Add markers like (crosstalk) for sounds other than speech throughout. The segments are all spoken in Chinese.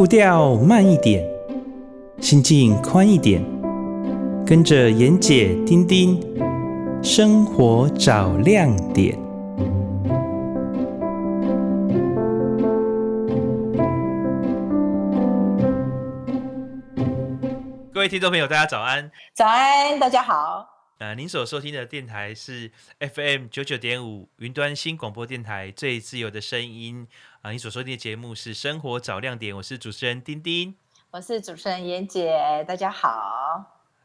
步调慢一点，心境宽一点，跟着妍姐、丁丁，生活找亮点。各位听众朋友，大家早安！早安，大家好。呃，您所收听的电台是 FM 九九点五云端新广播电台最自由的声音。啊，你所收听的节目是《生活找亮点》，我是主持人丁丁，我是主持人妍姐，大家好。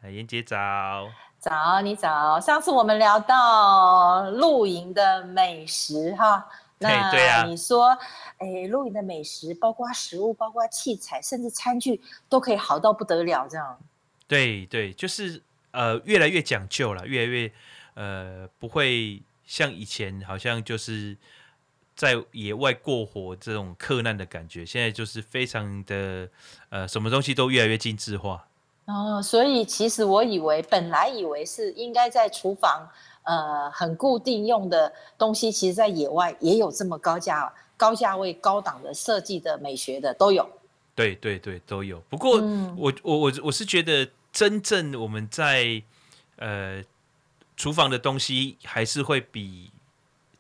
妍姐早，早，你早。上次我们聊到露营的美食哈，那对啊，你说，哎，露营的美食包括食物，包括器材，甚至餐具都可以好到不得了，这样。对对，就是呃，越来越讲究了，越来越呃，不会像以前好像就是。在野外过活这种克难的感觉，现在就是非常的呃，什么东西都越来越精致化。哦，所以其实我以为，本来以为是应该在厨房呃很固定用的东西，其实在野外也有这么高价、高价位、高档的设计的美学的都有。对对对，都有。不过、嗯、我我我我是觉得，真正我们在呃厨房的东西还是会比。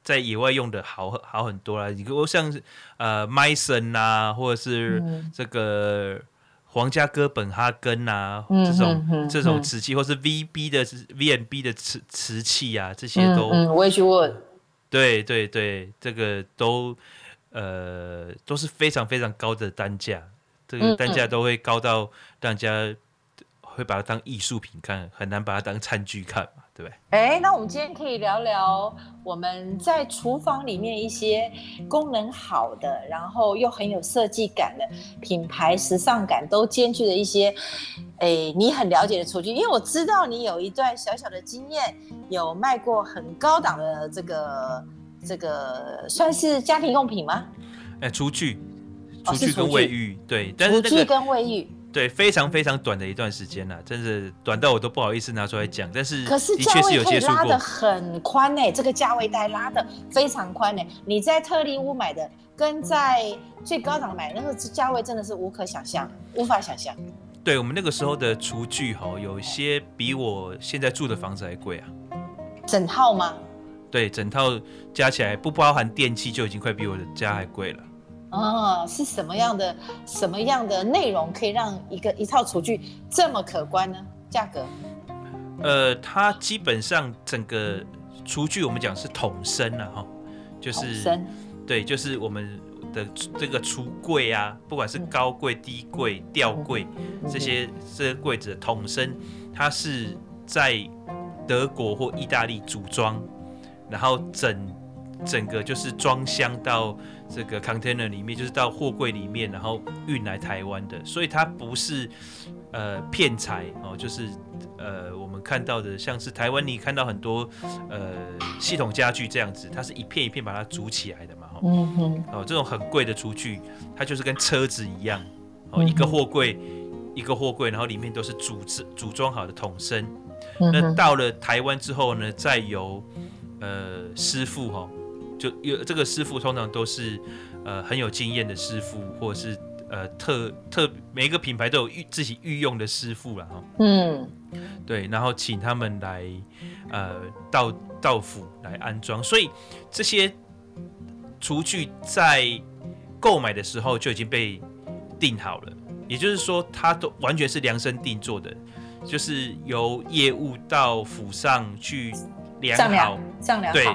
在野外用的好好很多啦，你如果像呃麦森呐，或者是这个皇家哥本哈根呐、啊嗯，这种、嗯、这种瓷器，或是 VB 的 VNB 的瓷瓷器啊，这些都，嗯，我也去问。对对对，这个都呃都是非常非常高的单价，这个单价都会高到让人家会把它当艺术品看，很难把它当餐具看嘛。对不对，哎，那我们今天可以聊聊我们在厨房里面一些功能好的，然后又很有设计感的品牌、时尚感都兼具的一些，哎，你很了解的厨具，因为我知道你有一段小小的经验，有卖过很高档的这个这个算是家庭用品吗？哎，厨具，厨具跟卫浴，哦、对，但是、那个、厨具跟卫浴。对，非常非常短的一段时间了，真是短到我都不好意思拿出来讲。但是，可是价位可以拉的很宽呢，这个价位带拉的非常宽呢。你在特利屋买的，跟在最高档买的那个价位真的是无可想象，无法想象。对，我们那个时候的厨具哈，有一些比我现在住的房子还贵啊。整套吗？对，整套加起来不包含电器就已经快比我的家还贵了。哦，是什么样的什么样的内容可以让一个一套厨具这么可观呢？价格？呃，它基本上整个厨具我们讲是桶身了哈，就是对，就是我们的这个橱柜啊，不管是高柜、低柜、吊柜这些这些柜子的统身，它是在德国或意大利组装，然后整整个就是装箱到。这个 container 里面就是到货柜里面，然后运来台湾的，所以它不是呃骗财哦，就是呃我们看到的像是台湾你看到很多呃系统家具这样子，它是一片一片把它组起来的嘛，嗯哼，哦这种很贵的厨具，它就是跟车子一样，哦一个货柜一个货柜，然后里面都是组织组装好的桶身，那到了台湾之后呢，再由呃师傅哈。就有这个师傅，通常都是呃很有经验的师傅，或者是呃特特每一个品牌都有御自己御用的师傅了哈。嗯，对，然后请他们来呃到到府来安装，所以这些厨具在购买的时候就已经被定好了，也就是说，它都完全是量身定做的，就是由业务到府上去量好，丈量好，对。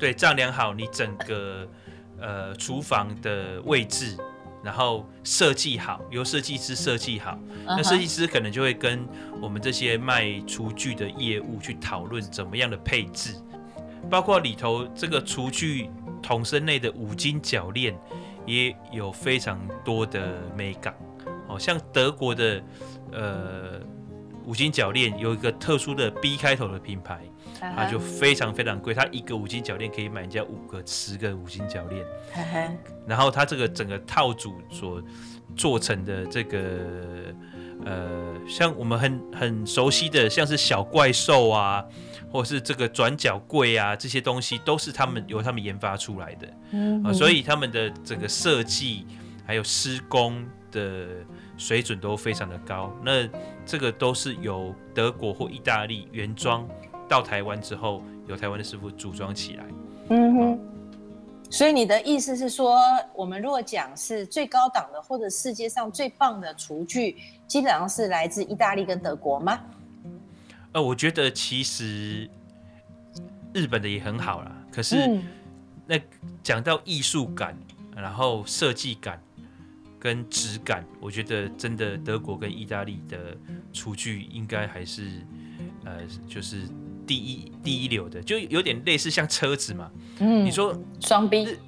对，丈量好你整个呃厨房的位置，然后设计好，由设计师设计好。Uh-huh. 那设计师可能就会跟我们这些卖厨具的业务去讨论怎么样的配置，包括里头这个厨具桶身内的五金铰链也有非常多的美感。哦像德国的呃五金铰链有一个特殊的 B 开头的品牌。它就非常非常贵，它一个五金铰链可以买人家五个、十个五金铰链。然后它这个整个套组所做成的这个呃，像我们很很熟悉的，像是小怪兽啊，或者是这个转角柜啊，这些东西都是他们由他们研发出来的。嗯，所以他们的整个设计还有施工的水准都非常的高。那这个都是由德国或意大利原装到台湾之后，由台湾的师傅组装起来。嗯哼。所以你的意思是说，我们如果讲是最高档的或者世界上最棒的厨具，基本上是来自意大利跟德国吗？呃，我觉得其实日本的也很好啦。可是那讲到艺术感，然后设计感跟质感，我觉得真的德国跟意大利的厨具应该还是呃，就是。第一第一流的，就有点类似像车子嘛。嗯，你说双 B，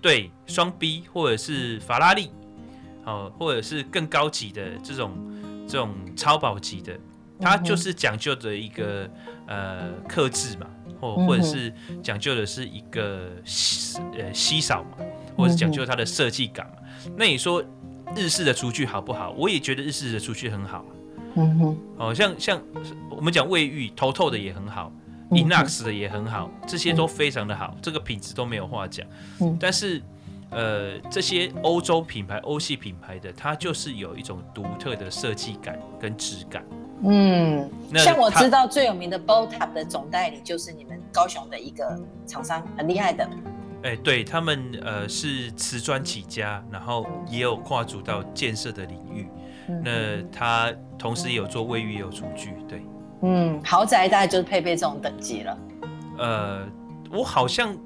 对，双 B 或者是法拉利，哦，或者是更高级的这种这种超跑级的，它就是讲究的一个呃克制嘛，或或者是讲究的是一个呃稀少嘛，或者是讲究它的设计感嘛。那你说日式的厨具好不好？我也觉得日式的厨具很好。嗯哼，哦，像像我们讲卫浴，头透的也很好，inox 的也很好，这些都非常的好，这个品质都没有话讲。嗯，但是呃，这些欧洲品牌、欧系品牌的，它就是有一种独特的设计感跟质感。嗯，像我知道最有名的 Boltap 的总代理就是你们高雄的一个厂商，很厉害的。哎，对他们呃是瓷砖起家，然后也有跨足到建设的领域。那他同时也有做卫浴，也有厨具，对，嗯，豪宅大概就是配备这种等级了。呃，我好像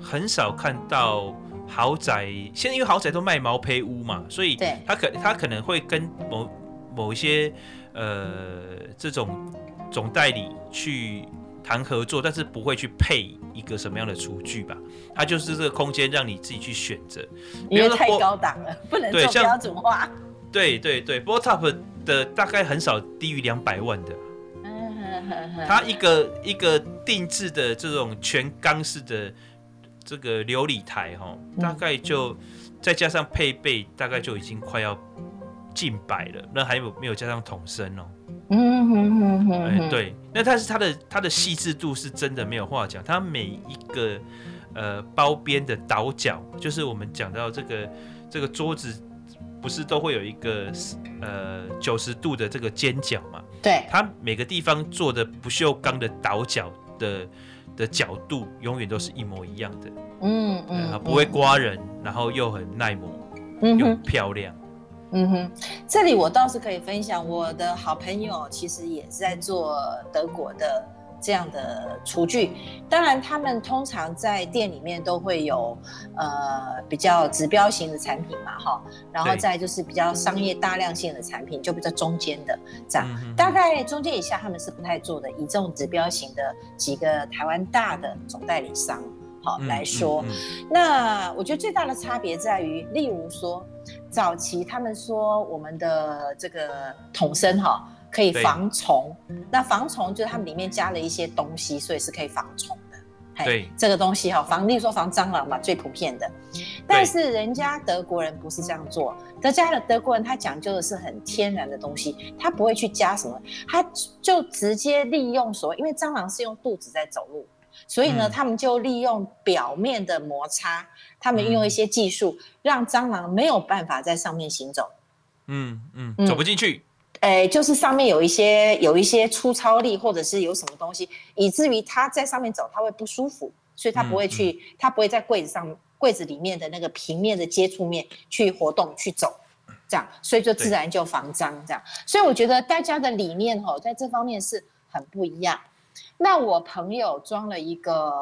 很少看到豪宅，现在因为豪宅都卖毛坯屋嘛，所以他可他可能会跟某某一些呃这种总代理去谈合作，但是不会去配一个什么样的厨具吧？他就是这个空间让你自己去选择，因为太高档了，不能做标准化。对对对，Boltap 的大概很少低于两百万的，它一个一个定制的这种全钢式的这个琉璃台哈，大概就再加上配备，大概就已经快要近百了。那还有没有加上桶身哦？嗯哼哼哼，对，那但是它的它的细致度是真的没有话讲，它每一个呃包边的倒角，就是我们讲到这个这个桌子。不是都会有一个呃九十度的这个尖角嘛？对，它每个地方做的不锈钢的倒角的的角度永远都是一模一样的。嗯嗯，嗯，不会刮人，嗯，然后又很耐磨，嗯，又漂亮。嗯哼，这里我倒是可以分享，我的好朋友其实也是在做德国的。这样的厨具，当然他们通常在店里面都会有，呃，比较指标型的产品嘛，哈，然后再就是比较商业大量性的产品，就比较中间的这样，大概中间以下他们是不太做的。以这种指标型的几个台湾大的总代理商，好来说，那我觉得最大的差别在于，例如说早期他们说我们的这个桶身哈。可以防虫，那防虫就是它们里面加了一些东西，所以是可以防虫的。对，这个东西哈，防，例如说防蟑螂嘛，最普遍的。但是人家德国人不是这样做，德家的德国人他讲究的是很天然的东西，他不会去加什么，他就直接利用所谓，因为蟑螂是用肚子在走路，所以呢，嗯、他们就利用表面的摩擦，他们运用一些技术，让蟑螂没有办法在上面行走。嗯嗯，走不进去。哎，就是上面有一些有一些粗糙力，或者是有什么东西，以至于他在上面走他会不舒服，所以他不会去，嗯嗯、他不会在柜子上柜子里面的那个平面的接触面去活动去走，这样，所以就自然就防脏这样。所以我觉得大家的理念哦，在这方面是很不一样。那我朋友装了一个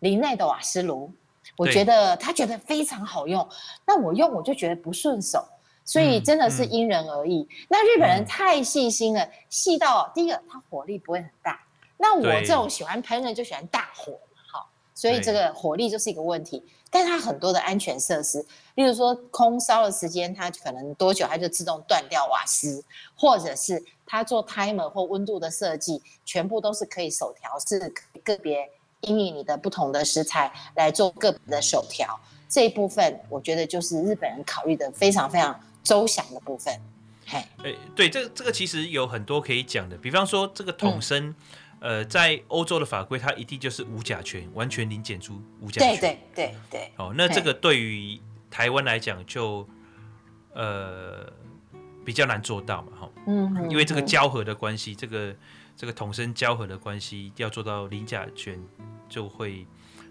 林内的瓦斯炉，我觉得他觉得非常好用，那我用我就觉得不顺手。所以真的是因人而异。那日本人太细心了，细、嗯、到第一个，他火力不会很大。那我这种喜欢烹饪就喜欢大火，好，所以这个火力就是一个问题。但它很多的安全设施，例如说空烧的时间，它可能多久它就自动断掉瓦斯，或者是它做 timer 或温度的设计，全部都是可以手调，是个别因应你的不同的食材来做个别的手调。这一部分我觉得就是日本人考虑的非常非常。周详的部分，嘿，哎，对，这个这个其实有很多可以讲的，比方说这个桶身，嗯、呃，在欧洲的法规，它一定就是无甲醛，完全零检出无甲醛，对对对对。哦，那这个对于台湾来讲就呃比较难做到嘛，哈，嗯，因为这个胶合的关系，这个这个统生胶合的关系，要做到零甲醛就会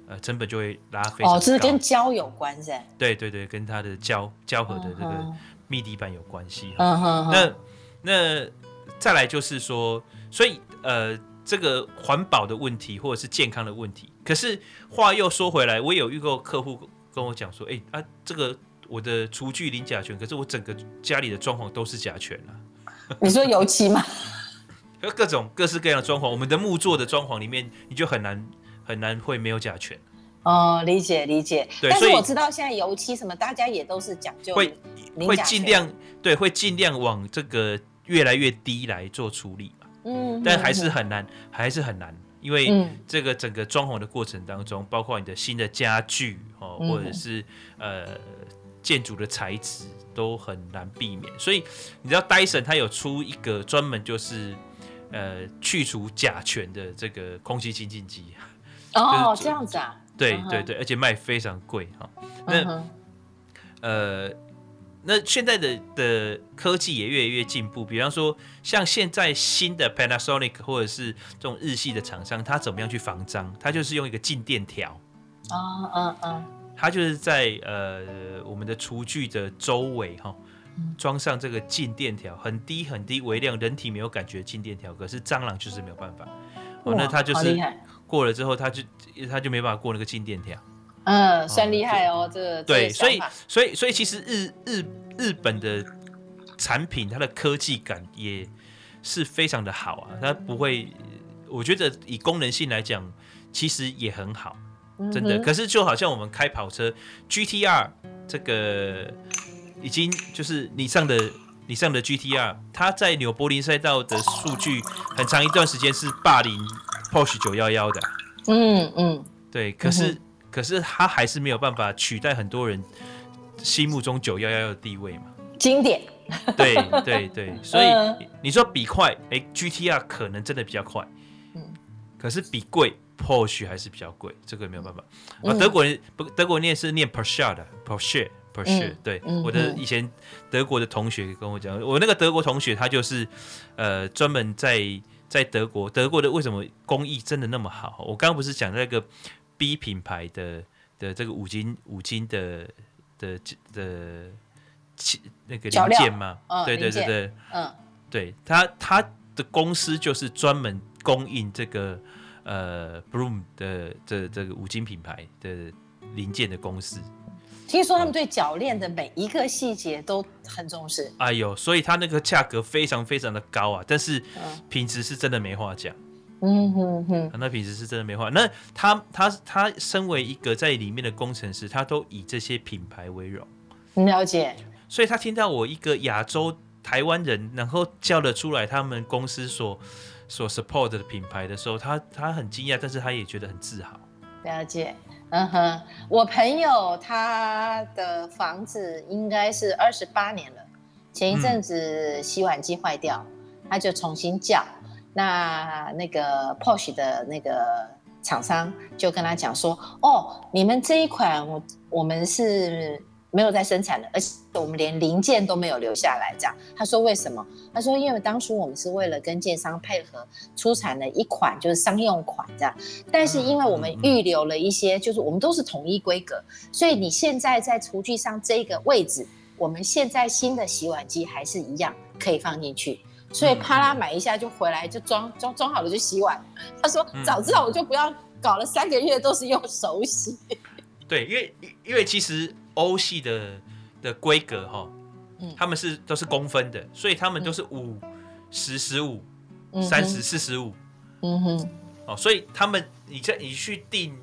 呃成本就会拉非常高。哦，这是跟胶有关是？对对对，跟它的胶胶合的这个密地板有关系。那那再来就是说，所以呃这个环保的问题或者是健康的问题，可是话又说回来，我有遇过客户跟我讲说，哎啊这个。我的厨具零甲醛，可是我整个家里的装潢都是甲醛啊。你说油漆吗？(laughs) 各种各式各样的装潢，我们的木做的装潢里面，你就很难很难会没有甲醛。哦，理解理解。对，但是我知道现在油漆什么，大家也都是讲究会会尽量对，会尽量往这个越来越低来做处理嘛。嗯，但还是很难，还是很难。因为这个整个装潢的过程当中，包括你的新的家具哦，或者是呃。建筑的材质都很难避免，所以你知道戴森它有出一个专门就是呃去除甲醛的这个空气清净机哦，这样子啊？对对对，而且卖非常贵哈。那、uh. 呃，那现在的的科技也越来越进步，比方说像现在新的 Panasonic 或者是这种日系的厂商，它怎么样去防脏？它就是用一个静电条。哦嗯嗯。它就是在呃我们的厨具的周围哈，装上这个静电条，很低很低微量，人体没有感觉的静电条，可是蟑螂就是没有办法。哦，那它就是过了之后，他就他就没办法过那个静电条。嗯，算厉害哦，这个对，所以所以所以其实日日日本的产品，它的科技感也是非常的好啊，它不会，我觉得以功能性来讲，其实也很好。真的，可是就好像我们开跑车，GTR 这个已经就是你上的你上的 GTR，它在纽柏林赛道的数据很长一段时间是霸凌 Porsche 911的。嗯嗯，对，可是、嗯、可是它还是没有办法取代很多人心目中九幺幺的地位嘛。经典。对对对，(laughs) 所以你说比快，哎、欸，GTR 可能真的比较快。嗯，可是比贵。Porsche 还是比较贵，这个没有办法。啊，德国人不，德国念是念 Porsche 的，Porsche，Porsche。对，我的以前德国的同学跟我讲，我那个德国同学他就是，呃，专门在在德国，德国的为什么工艺真的那么好？我刚刚不是讲那个 B 品牌的的这个五金五金的的的器那个零件吗？对对对对，嗯，对他他的公司就是专门供应这个。呃，Blum 的这这个五金品牌的零件的公司，听说他们对脚链的每一个细节都很重视。哎呦，所以它那个价格非常非常的高啊，但是品质是真的没话讲。嗯哼哼，那品质是真的没话。那他他他身为一个在里面的工程师，他都以这些品牌为荣。了解。所以他听到我一个亚洲台湾人，然后叫得出来他们公司所。所 support 的品牌的时候，他他很惊讶，但是他也觉得很自豪。了解，嗯哼，我朋友他的房子应该是二十八年了，前一阵子洗碗机坏掉，嗯、他就重新叫，那那个 Porsche 的那个厂商就跟他讲说，哦，你们这一款我我们是。没有在生产了，而且我们连零件都没有留下来。这样，他说为什么？他说因为当初我们是为了跟建商配合出产了一款就是商用款这样，但是因为我们预留了一些，就是我们都是统一规格，所以你现在在厨具上这个位置，我们现在新的洗碗机还是一样可以放进去，所以啪啦买一下就回来就装装装好了就洗碗。他说早知道我就不要搞了三个月都是用手洗。(laughs) 对，因为因为其实。欧系的的规格哈，嗯。他们是都是公分的，所以他们都是五十十五、三十四十五，嗯哼，哦，所以他们你在你去定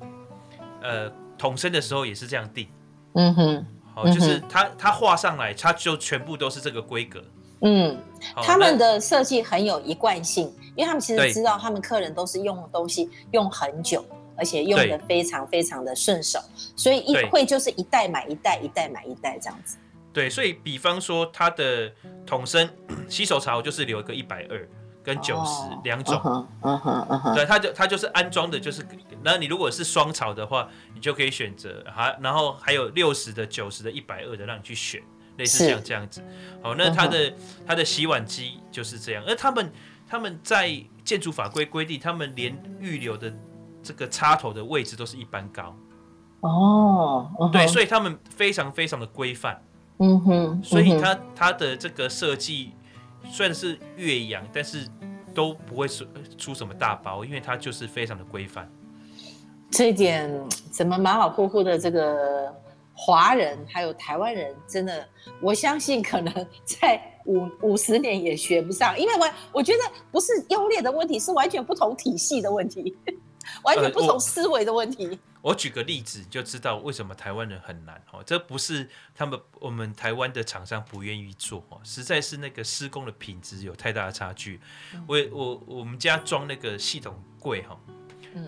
呃统身的时候也是这样定，嗯哼，好，就是他他画上来，他就全部都是这个规格，嗯，他们的设计很有一贯性，因为他们其实知道他们客人都是用东西用很久。而且用的非常非常的顺手，所以一会就是一代买一代，一代买一代这样子。对，所以比方说它的桶身洗手槽就是留一个一百二跟九十两种，嗯哼嗯哼，对，它就它就是安装的，就是那你如果是双槽的话，你就可以选择哈，然后还有六十的、九十的、一百二的让你去选，类似像这样子。好，那它的它的洗碗机就是这样，而他们他们在建筑法规规定，他们连预留的这个插头的位置都是一般高。哦，对，所以他们非常非常的规范。嗯哼，所以它它的这个设计虽然是越洋，但是都不会出出什么大包，因为它就是非常的规范。这一点怎么马马虎虎的这个华人还有台湾人，真的我相信可能在五五十年也学不上，因为我我觉得不是优劣的问题，是完全不同体系的问题，完全不同思维的问题。呃 (laughs) 我举个例子就知道为什么台湾人很难哦，这不是他们我们台湾的厂商不愿意做哦，实在是那个施工的品质有太大的差距。我我我们家装那个系统柜哈，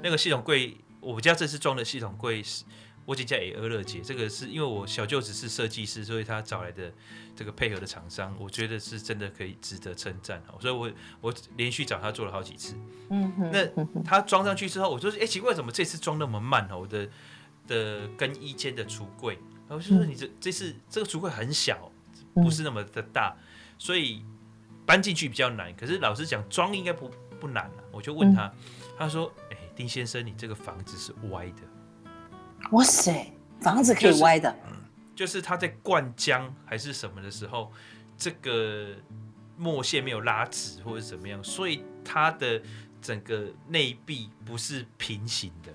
那个系统柜，我们家这次装的系统柜是。我请教也俄乐姐，这个是因为我小舅子是设计师，所以他找来的这个配合的厂商，我觉得是真的可以值得称赞，所以我我连续找他做了好几次。嗯哼，那他装上去之后，我说，哎、欸，奇怪，怎么这次装那么慢？我的的更衣间的橱柜，然后就说你这这次这个橱柜很小，不是那么的大，所以搬进去比较难。可是老实讲，装应该不不难了。我就问他，他说，哎、欸，丁先生，你这个房子是歪的。哇塞，房子可以歪的，就是、就是他在灌浆还是什么的时候，这个墨线没有拉直或者怎么样，所以它的整个内壁不是平行的。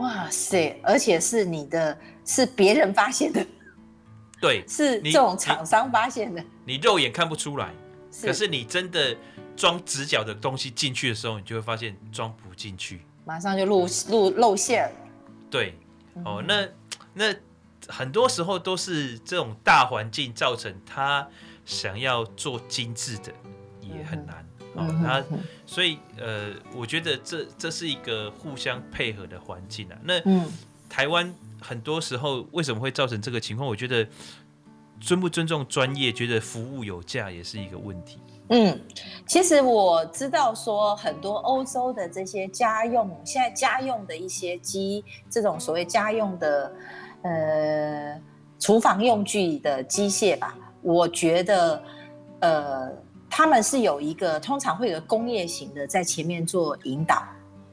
哇塞，而且是你的，是别人发现的，对，(laughs) 是这种厂商发现的，你，你肉眼看不出来，可是你真的装直角的东西进去的时候，你就会发现装不进去，马上就露露露馅，对。哦，那那很多时候都是这种大环境造成他想要做精致的也很难哦。那所以呃，我觉得这这是一个互相配合的环境啊。那台湾很多时候为什么会造成这个情况？我觉得尊不尊重专业，觉得服务有价也是一个问题。嗯，其实我知道说很多欧洲的这些家用，现在家用的一些机，这种所谓家用的呃厨房用具的机械吧，我觉得呃他们是有一个通常会有工业型的在前面做引导，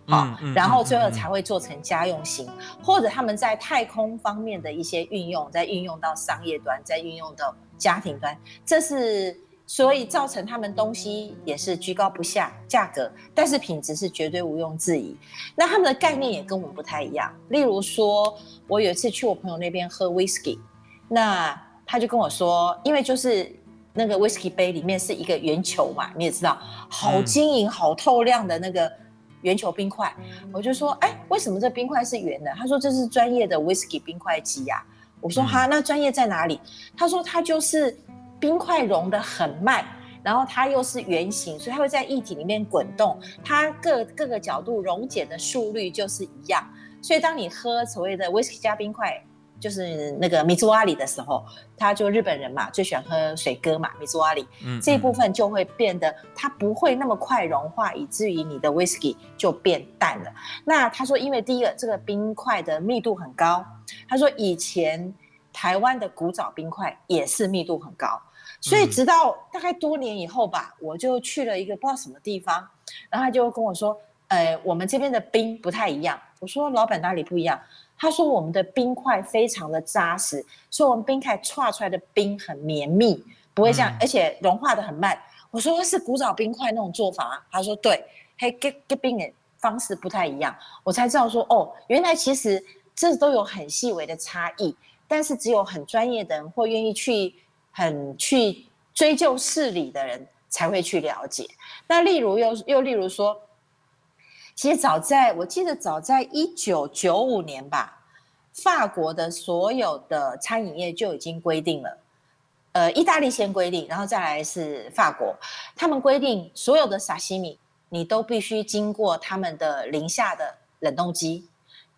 好，然后最后才会做成家用型，或者他们在太空方面的一些运用，再运用到商业端，再运用到家庭端，这是。所以造成他们东西也是居高不下，价格，但是品质是绝对毋庸置疑。那他们的概念也跟我们不太一样。例如说，我有一次去我朋友那边喝 whisky，那他就跟我说，因为就是那个 whisky 杯里面是一个圆球嘛，你也知道，好晶莹、好透亮的那个圆球冰块。我就说，哎，为什么这冰块是圆的？他说这是专业的 whisky 冰块机呀。我说哈，那专业在哪里？他说他就是。冰块融得很慢，然后它又是圆形，所以它会在液体里面滚动，它各各个角度溶解的速率就是一样。所以当你喝所谓的威士忌加冰块，就是那个米兹瓦里的时候，他就日本人嘛，最喜欢喝水哥嘛，米兹瓦里，嗯，这一部分就会变得它不会那么快融化，以至于你的威士忌就变淡了。那他说，因为第一个这个冰块的密度很高，他说以前台湾的古早冰块也是密度很高。所以直到大概多年以后吧，我就去了一个不知道什么地方，然后他就跟我说：“呃，我们这边的冰不太一样。”我说：“老板哪里不一样？”他说：“我们的冰块非常的扎实，所以我们冰块剉出来的冰很绵密，不会这样，而且融化的很慢。”我说：“是古早冰块那种做法啊？”他说：“对，嘿，给给冰的方式不太一样。”我才知道说：“哦，原来其实这都有很细微的差异，但是只有很专业的人会愿意去。”很去追究事理的人才会去了解。那例如又又例如说，其实早在我记得早在一九九五年吧，法国的所有的餐饮业就已经规定了，呃，意大利先规定，然后再来是法国，他们规定所有的沙西米你都必须经过他们的零下的冷冻机，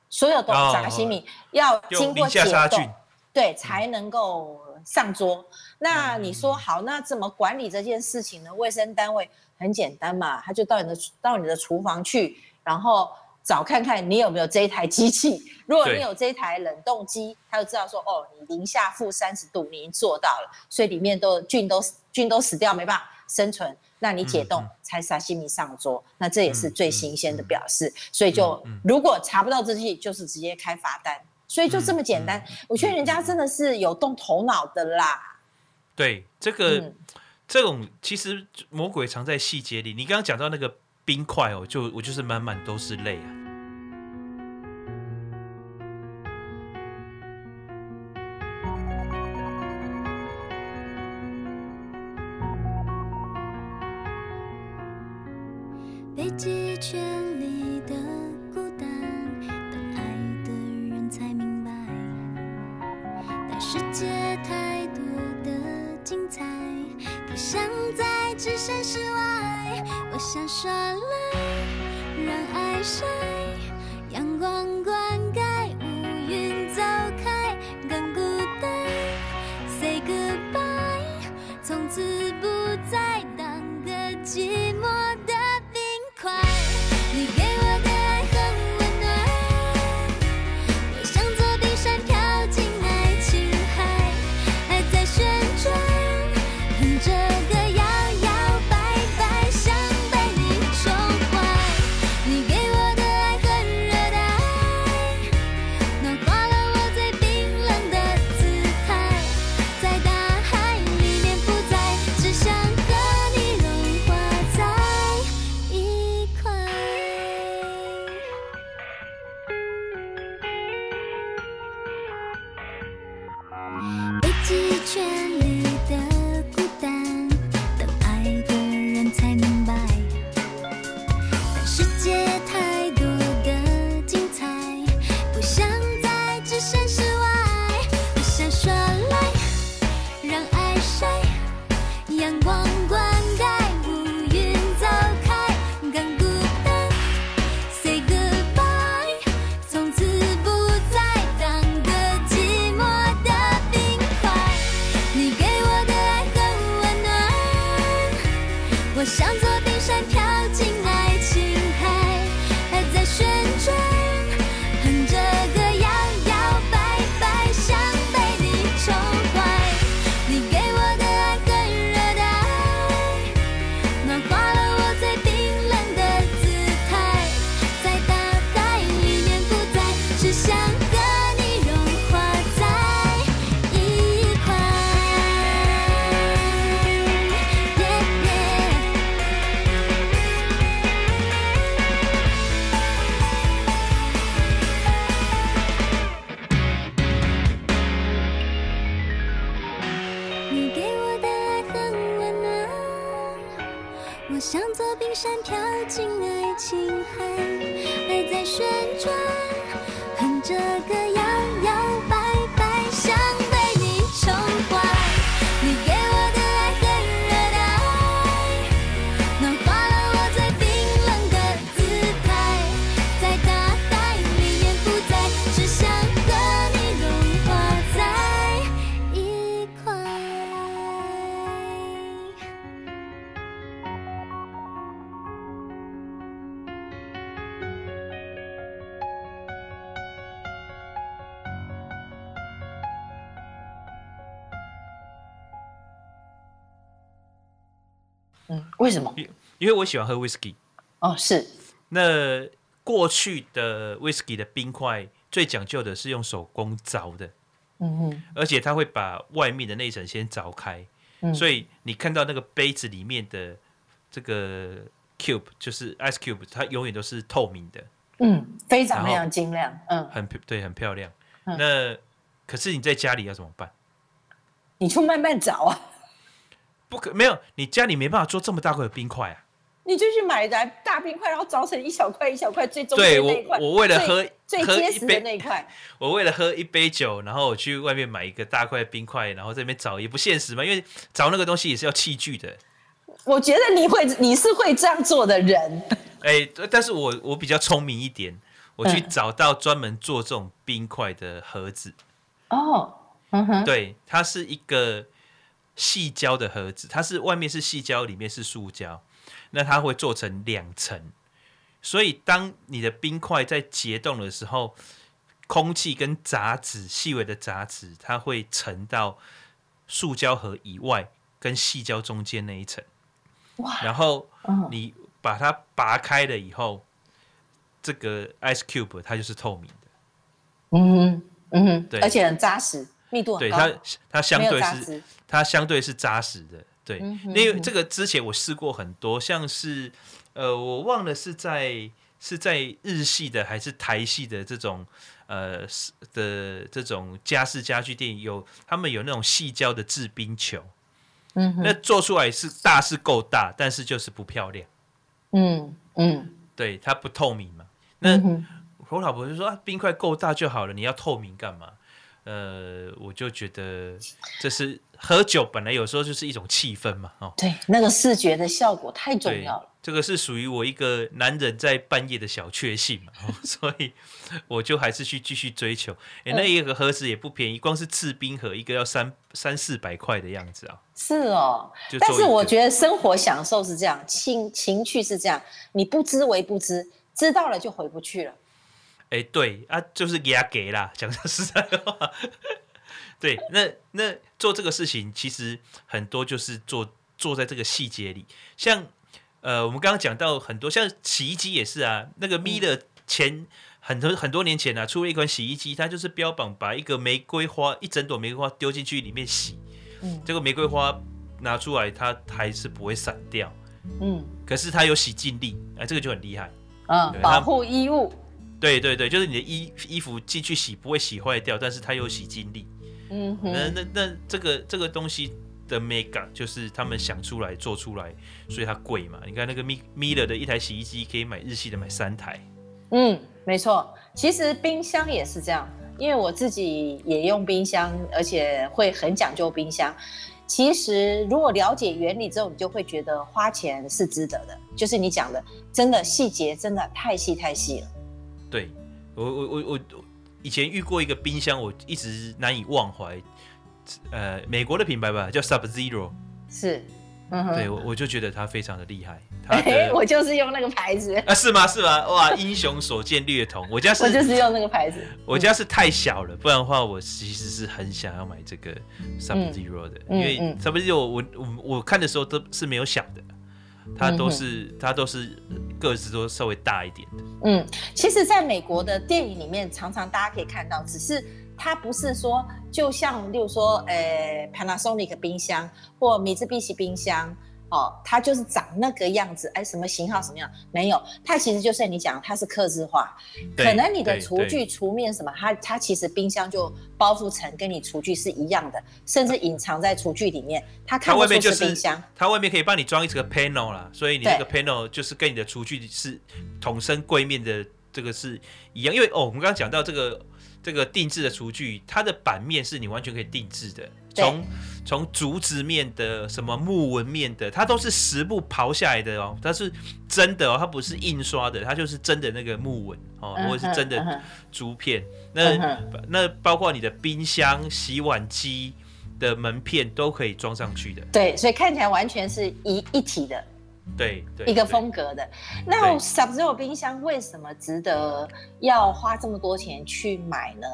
所有的沙西米要经过解冻，对，才能够。上桌，那你说好，那怎么管理这件事情呢？卫生单位很简单嘛，他就到你的到你的厨房去，然后找看看你有没有这一台机器。如果你有这一台冷冻机，他就知道说，哦，你零下负三十度，你已经做到了，所以里面都菌都菌都死掉，没办法生存。那你解冻才沙西米上桌，嗯、那这也是最新鲜的表示。嗯嗯、所以就、如果查不到这些，就是直接开罚单。所以就这么简单。我觉得人家真的是有动头脑的啦。对，这个、嗯、这种其实魔鬼藏在细节里。你刚刚讲到那个冰块哦，就我就是满满都是泪啊。你给我的爱很温暖我像座冰山飘进爱情海爱在旋转哼着歌谣因为我喜欢喝威士忌。哦，是。那过去的威士忌的冰块最讲究的是用手工凿的，嗯哼，而且它会把外面的那一层先凿开，嗯，所以你看到那个杯子里面的这个 cube 就是 ice cube，它永远都是透明的，嗯，非常非常晶亮，嗯，很对，很漂亮。嗯，那可是你在家里要怎么办？你就慢慢凿啊。不可没有，你家里没办法做这么大块的冰块啊！你就去买来大冰块，然后凿成一小块一小块，最中间那一块。我我为了喝最结实的那一块，(laughs) 我为了喝一杯酒，然后我去外面买一个大块冰块，然后在这边凿也不现实嘛，因为凿那个东西也是要器具的。我觉得你会，你是会这样做的人。哎，但是我我比较聪明一点，我去找到专门做这种冰块的盒子。哦，嗯哼，对，它是一个。矽胶的盒子，它是外面是细胶，里面是塑胶，那它会做成两层，所以当你的冰块在结冻的时候，空气跟杂质、细微的杂质，它会沉到塑胶盒以外跟细胶中间那一层。哇！然后你把它拔开了以后，这个 ice cube 它就是透明的。嗯嗯，对，而且很扎实，密度很高。对，它它相对是它相对是扎实的。对，因为这个之前我试过很多，像是呃，我忘了是在是在日系的还是台系的这种呃的这种家饰家具店有他们有那种细胶的制冰球，嗯，那做出来是大是够大，但是就是不漂亮，嗯嗯，对，它不透明嘛。那我老婆就说啊，冰块够大就好了，你要透明干嘛？呃，我就觉得这是喝酒本来有时候就是一种气氛嘛，哦，对，那个视觉的效果太重要了。这个是属于我一个男人在半夜的小确幸嘛，哦，(laughs) 所以我就还是去继续追求。哎，那一个盒子也不便宜，光是制冰盒一个要三三四百块的样子啊。是哦，但是我觉得生活享受是这样，情情趣是这样，你不知为不知，知道了就回不去了。哎，对啊，就是给他给啦，讲实在话。对，那那做这个事情，其实很多就是做做在这个细节里。像呃，我们刚刚讲到很多，像洗衣机也是啊。那个米的前很多很多年前啊，出了一款洗衣机，它就是标榜把一个玫瑰花，一整朵玫瑰花丢进去里面洗，嗯，这个玫瑰花拿出来，它还是不会散掉，嗯，可是它有洗净力，哎，这个就很厉害，嗯，保护衣物。对对对，就是你的衣衣服进去洗不会洗坏掉，但是它有洗净力。嗯哼，那那那这个这个东西的 mega 就是他们想出来做出来，所以它贵嘛。你看那个 Miele 的一台洗衣机可以买日系的买三台。嗯，没错。其实冰箱也是这样，因为我自己也用冰箱，而且会很讲究冰箱。其实如果了解原理之后，你就会觉得花钱是值得的。就是你讲的，真的细节真的太细太细了。对，我我我我以前遇过一个冰箱，我一直难以忘怀。呃，美国的品牌吧，叫 Sub Zero。是，嗯、对我我就觉得它非常的厉害。欸、(laughs) 我就是用那个牌子啊？是吗？是吗？哇，英雄所见略同。我家是，(laughs) 我就是用那个牌子。(laughs) 我家是太小了，不然的话，我其实是很想要买这个 Sub Zero 的，嗯、因为 Sub Zero 我我我看的时候都是没有想的。它都是、嗯、它都是个子都稍微大一点的。嗯，其实，在美国的电影里面，常常大家可以看到，只是它不是说，就像例如说，呃，Panasonic 冰箱或米兹必奇冰箱。哦，它就是长那个样子，哎，什么型号什么样？没有，它其实就是你讲，它是刻字化。可能你的厨具、厨面什么，它它其实冰箱就包覆层跟你厨具是一样的，甚至隐藏在厨具里面，它看不出是冰箱。它外面可以帮你装一个 panel 啦，所以你这个 panel 就是跟你的厨具是同生柜面的这个是一样。因为哦，我们刚刚讲到这个这个定制的厨具，它的版面是你完全可以定制的。从从竹子面的什么木纹面的，它都是实木刨下来的哦，它是真的哦，它不是印刷的，它就是真的那个木纹哦，或者是真的竹片。那那包括你的冰箱、洗碗机的门片都可以装上去的。对，所以看起来完全是一一体的。对，对，一个风格的。那 Sub-Zero 冰箱为什么值得要花这么多钱去买呢？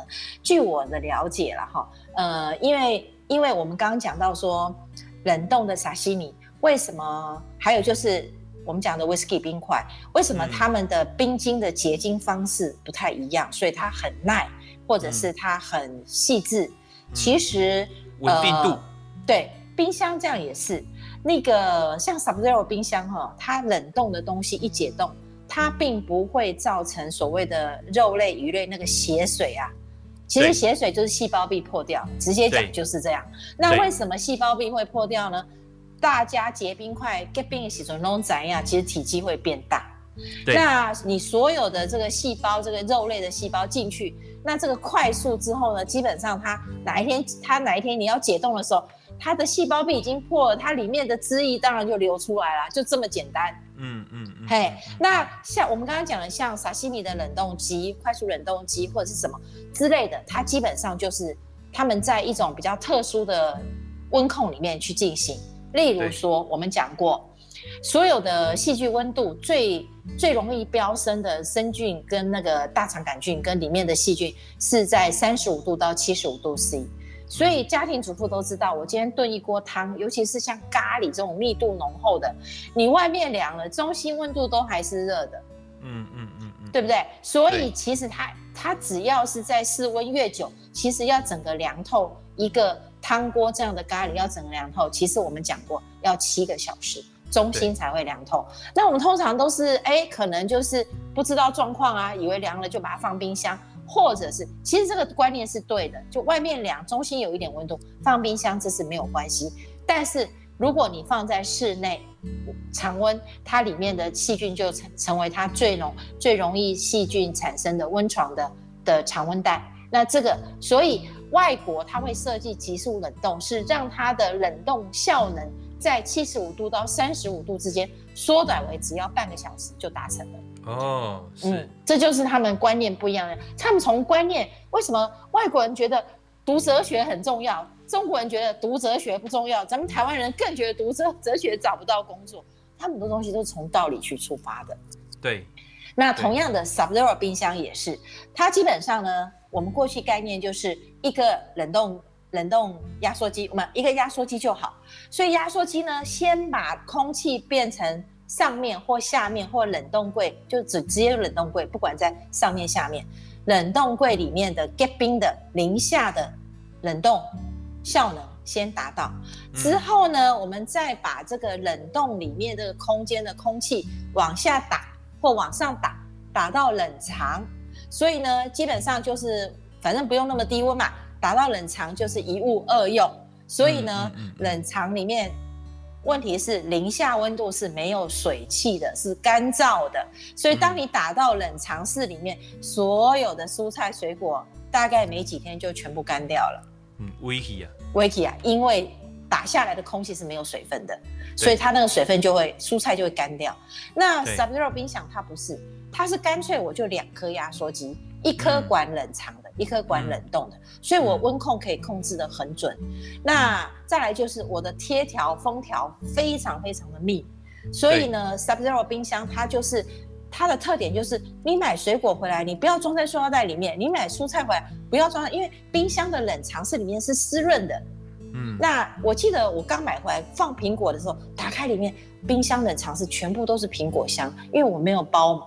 据我的了解了哈，呃，因为。因为我们刚刚讲到说，冷冻的沙西米为什么？还有就是我们讲的威士忌冰块，为什么他们的冰晶的结晶方式不太一样？所以它很耐，或者是它很细致。其实稳定度，对，冰箱这样也是。那个像 Sub-Zero 冰箱哈，它冷冻的东西一解冻，它并不会造成所谓的肉类、鱼类那个血水啊。其实血水就是细胞壁破掉，直接讲就是这样。那为什么细胞壁会破掉呢？大家结冰块、结冰的时候弄怎样？其实体积会变大。那你所有的这个细胞，这个肉类的细胞进去，那这个快速之后呢？基本上它哪一天，它哪一天你要解冻的时候，它的细胞壁已经破了，它里面的汁液当然就流出来了，就这么简单。嗯嗯嗯，嘿、那像我们刚刚讲的，像沙西米的冷冻机、快速冷冻机或者是什么之类的，它基本上就是他们在一种比较特殊的温控里面去进行。例如说，我们讲过，所有的细菌温度最最容易飙升的生菌跟那个大肠杆菌跟里面的细菌是在三十五度到七十五度 C。所以家庭主妇都知道，我今天炖一锅汤，尤其是像咖喱这种密度浓厚的，你外面凉了，中心温度都还是热的。嗯嗯嗯嗯，对不对？所以其实它它只要是在室温越久，其实要整个凉透一个汤锅这样的咖喱要整个凉透，其实我们讲过要七个小时，中心才会凉透。那我们通常都是哎，可能就是不知道状况啊，以为凉了就把它放冰箱。或者是，其实这个观念是对的，就外面凉，中心有一点温度，放冰箱这是没有关系。但是如果你放在室内，常温，它里面的细菌就成成为它最容最容易细菌产生的温床的的常温带。那这个，所以外国它会设计急速冷冻，是让它的冷冻效能在七十五度到三十五度之间缩短为只要半个小时就达成了。哦，是、嗯，这就是他们观念不一样的。他们从观念，为什么？外国人觉得读哲学很重要，中国人觉得读哲学不重要，咱们台湾人更觉得读哲哲学找不到工作。他们的东西都是从道理去出发的。对，那同样的，Sub-Zero 冰箱也是，它基本上呢，我们过去概念就是一个冷冻冷冻压缩机，我们一个压缩机就好。所以压缩机呢，先把空气变成。上面或下面或冷冻柜，就只直接冷冻柜，不管在上面下面，冷冻柜里面的结冰的零下的冷冻效能先达到，之后呢，我们再把这个冷冻里面这个空间的空气往下打或往上打，打到冷藏，所以呢，基本上就是反正不用那么低温嘛，打到冷藏就是一物二用，所以呢，冷藏里面。问题是零下温度是没有水汽的，是干燥的，所以当你打到冷藏室里面，嗯、所有的蔬菜水果大概没几天就全部干掉了。嗯，，Vicky 啊，，Vicky 啊，因为打下来的空气是没有水分的，所以它那个水分就会蔬菜就会干掉。那 Sub-Zero 冰箱它不是，它是干脆我就两颗压缩机，一颗管冷藏。嗯一颗管冷冻的，所以我温控可以控制的很准。那再来就是我的贴条封条非常非常的密，所以呢，Sub-Zero 冰箱它就是它的特点就是，你买水果回来，你不要装在塑料袋里面；你买蔬菜回来，不要装，因为冰箱的冷藏室里面是湿润的。嗯，那我记得我刚买回来放苹果的时候，打开里面冰箱冷藏室全部都是苹果香，因为我没有包嘛。